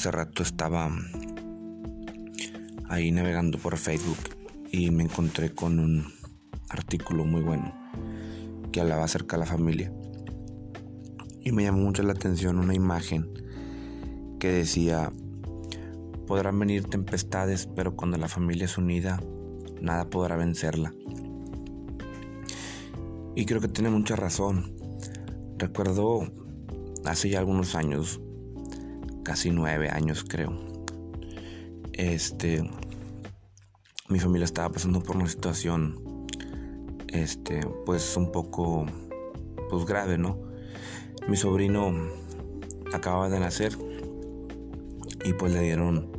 hace rato estaba ahí navegando por Facebook y me encontré con un artículo muy bueno que hablaba acerca de la familia. Y me llamó mucho la atención una imagen que decía, podrán venir tempestades, pero cuando la familia es unida, nada podrá vencerla. Y creo que tiene mucha razón. Recuerdo hace ya algunos años, casi nueve años creo, este, mi familia estaba pasando por una situación, este, pues un poco, pues grave, ¿no? Mi sobrino acababa de nacer y pues le dieron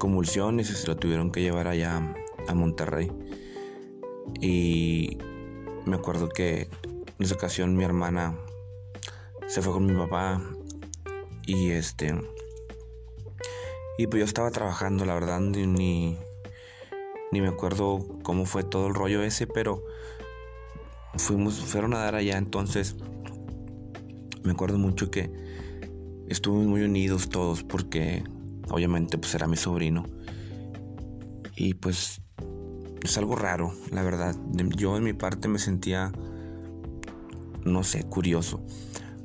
convulsiones y se lo tuvieron que llevar allá a Monterrey. Y me acuerdo que en esa ocasión mi hermana se fue con mi papá y este y pues yo estaba trabajando la verdad ni ni me acuerdo cómo fue todo el rollo ese pero fuimos fueron a dar allá entonces me acuerdo mucho que estuvimos muy unidos todos porque obviamente pues era mi sobrino y pues es algo raro la verdad yo en mi parte me sentía no sé curioso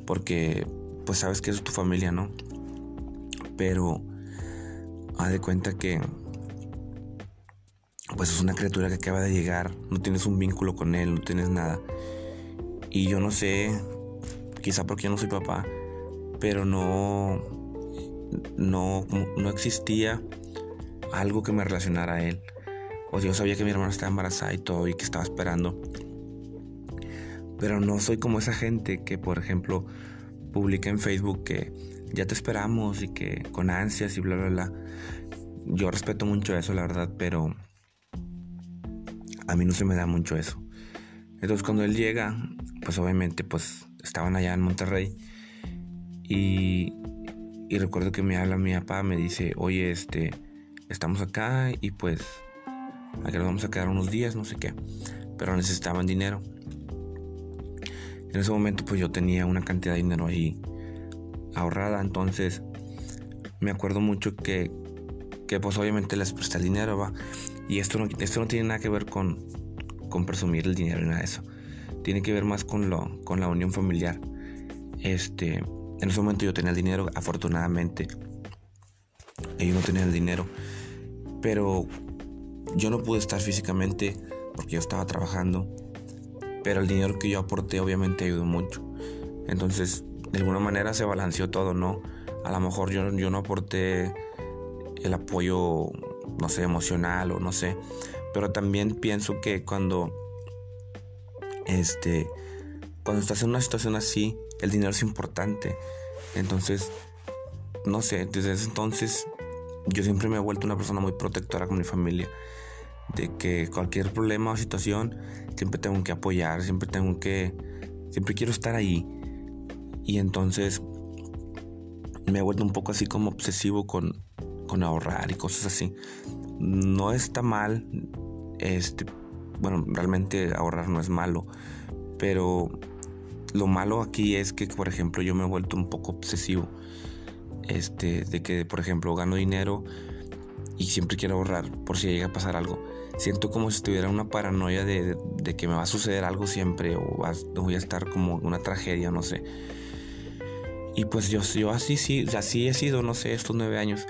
porque pues sabes que es tu familia, ¿no? Pero haz de cuenta que pues es una criatura que acaba de llegar, no tienes un vínculo con él, no tienes nada. Y yo no sé, quizá porque yo no soy papá, pero no no no existía algo que me relacionara a él. O sea, yo sabía que mi hermana estaba embarazada y todo y que estaba esperando pero no soy como esa gente que, por ejemplo, publica en Facebook que ya te esperamos y que con ansias y bla, bla, bla. Yo respeto mucho eso, la verdad, pero a mí no se me da mucho eso. Entonces cuando él llega, pues obviamente pues estaban allá en Monterrey y, y recuerdo que me habla mi papá, me dice, oye, este, estamos acá y pues aquí nos vamos a quedar unos días, no sé qué, pero necesitaban dinero. En ese momento pues yo tenía una cantidad de dinero ahí ahorrada, entonces me acuerdo mucho que, que pues obviamente les presté el dinero, va. Y esto no, esto no tiene nada que ver con, con presumir el dinero ni nada de eso. Tiene que ver más con, lo, con la unión familiar. Este, en ese momento yo tenía el dinero, afortunadamente. Ellos no tenían el dinero. Pero yo no pude estar físicamente porque yo estaba trabajando pero el dinero que yo aporté obviamente ayudó mucho. Entonces, de alguna manera se balanceó todo, ¿no? A lo mejor yo, yo no aporté el apoyo, no sé, emocional o no sé, pero también pienso que cuando, este, cuando estás en una situación así, el dinero es importante. Entonces, no sé, desde ese entonces yo siempre me he vuelto una persona muy protectora con mi familia de que cualquier problema o situación siempre tengo que apoyar, siempre tengo que, siempre quiero estar ahí. Y entonces me he vuelto un poco así como obsesivo con, con ahorrar y cosas así. No está mal, este, bueno, realmente ahorrar no es malo, pero lo malo aquí es que, por ejemplo, yo me he vuelto un poco obsesivo. Este, de que, por ejemplo, gano dinero y siempre quiero ahorrar por si llega a pasar algo siento como si estuviera una paranoia de, que me va a suceder algo siempre o, voy a estar como una tragedia, no sé. Y pues yo, yo así, sí, así he sido, no sé, estos nueve años.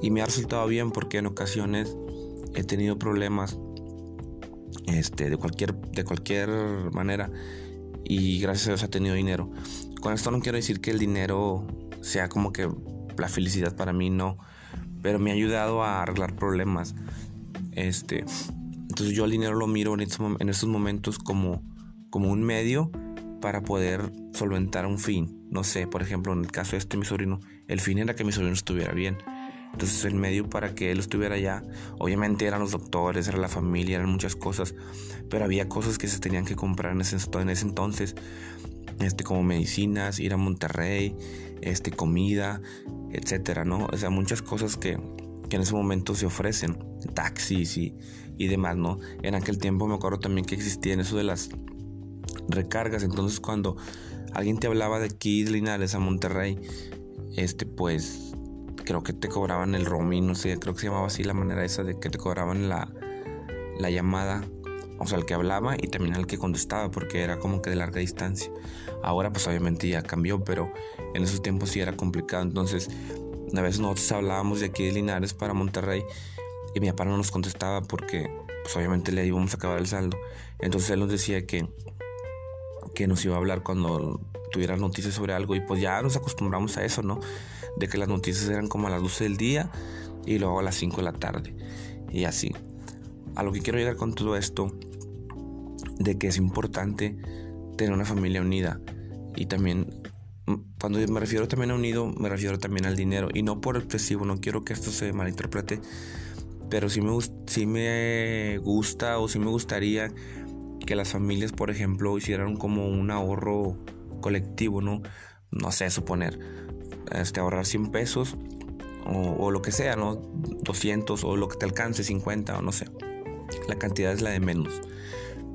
Y me ha resultado bien porque en ocasiones he tenido problemas este, de, cualquier, de cualquier manera y gracias a Dios he tenido dinero. Con esto no quiero decir que el dinero sea como que la felicidad para mí, no, pero me ha ayudado a arreglar problemas. Este, entonces yo al dinero lo miro en estos, momentos como, como un medio para poder solventar un fin. No sé, por ejemplo, en el caso de este mi sobrino, el fin era que mi sobrino estuviera bien. Entonces el medio para que él estuviera allá, obviamente eran los doctores, era la familia, eran muchas cosas, pero había cosas que se tenían que comprar en ese, en ese entonces, este, como medicinas, ir a Monterrey, este, comida, etcétera, ¿no? O sea, muchas cosas que, que en ese momento se ofrecen, taxis y, y demás, ¿no? En aquel tiempo me acuerdo también que existían eso de las recargas, entonces cuando alguien te hablaba de aquí de Linares a Monterrey, este pues creo que te cobraban el roaming, no sé, creo que se llamaba así la manera esa de que te cobraban la, la llamada, o sea, el que hablaba y también el que contestaba, porque era como que de larga distancia. Ahora pues obviamente ya cambió, pero en esos tiempos sí era complicado. Entonces, una vez nosotros hablábamos de aquí de Linares para Monterrey y mi papá no nos contestaba porque pues obviamente le íbamos a acabar el saldo. Entonces él nos decía que, que nos iba a hablar cuando tuviera noticias sobre algo y pues ya nos acostumbramos a eso, ¿no? De que las noticias eran como a las 12 del día y luego a las 5 de la tarde y así. A lo que quiero llegar con todo esto, de que es importante tener una familia unida y también cuando me refiero también a unido, me refiero también al dinero y no por expresivo, no quiero que esto se malinterprete, pero sí me, sí me gusta o sí me gustaría que las familias, por ejemplo, hicieran como un ahorro colectivo, ¿no? No sé, suponer, este, ahorrar 100 pesos o, o, lo que sea, ¿no? 200 o lo que te alcance, 50 o no sé. La cantidad es la de menos.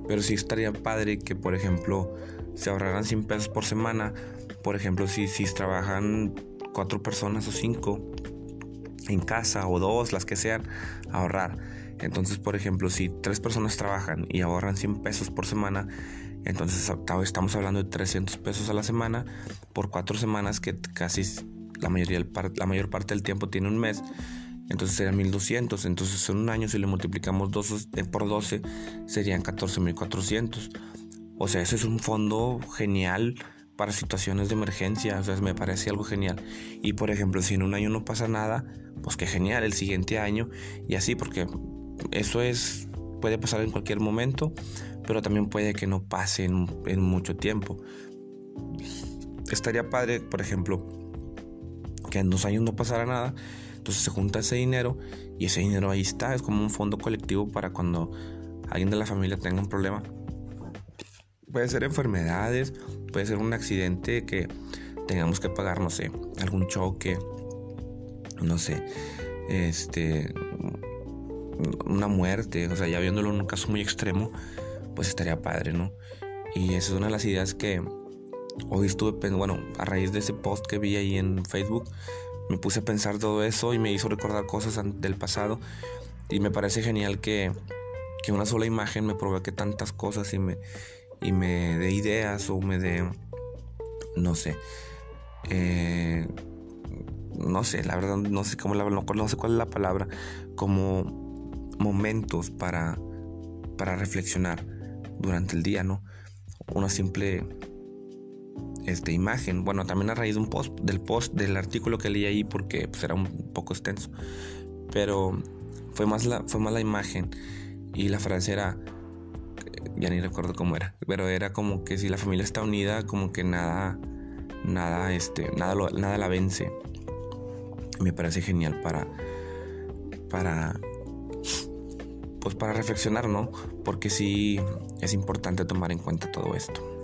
Pero sí estaría padre que, por ejemplo, se ahorraran 100 pesos por semana. Por ejemplo, si, si trabajan cuatro personas o cinco en casa o dos, las que sean, ahorrar. Entonces, por ejemplo, si tres personas trabajan y ahorran 100 pesos por semana, entonces estamos hablando de 300 pesos a la semana por cuatro semanas, que casi la, mayoría la mayor parte del tiempo tiene un mes. Entonces serían 1200. Entonces en un año si le multiplicamos dos, eh, por 12 serían 14400. O sea, ese es un fondo genial para situaciones de emergencia. O sea, me parece algo genial. Y por ejemplo, si en un año no pasa nada, pues qué genial, el siguiente año. Y así, porque eso es, puede pasar en cualquier momento, pero también puede que no pase en, en mucho tiempo. Estaría padre, por ejemplo, que en dos años no pasara nada. Entonces se junta ese dinero y ese dinero ahí está. Es como un fondo colectivo para cuando alguien de la familia tenga un problema Puede ser enfermedades, puede ser un accidente que tengamos que pagar, no sé, algún choque, no sé, este, una muerte, o sea, ya viéndolo en un caso muy extremo, pues estaría padre, ¿no? Y esa es una de las ideas que hoy estuve pensando, bueno, a raíz de ese post que vi ahí en Facebook, me puse a pensar todo eso y me hizo recordar cosas del pasado y me parece genial que, que una sola imagen me provoque tantas cosas y me, y me dé ideas o me dé, no sé, eh, no sé, la verdad no sé cómo la, no, sé cuál es la palabra, como momentos para, para reflexionar durante el día, ¿no? Una simple este, imagen, bueno, también a raíz de un post, del post, del artículo que leí ahí porque pues, era un poco extenso, pero fue más la, fue más la imagen y la frase era ya ni recuerdo cómo era, pero era como que si la familia está unida, como que nada, nada, este, nada, nada la vence. Me parece genial para, para, pues para reflexionar, ¿no? Porque sí es importante tomar en cuenta todo esto.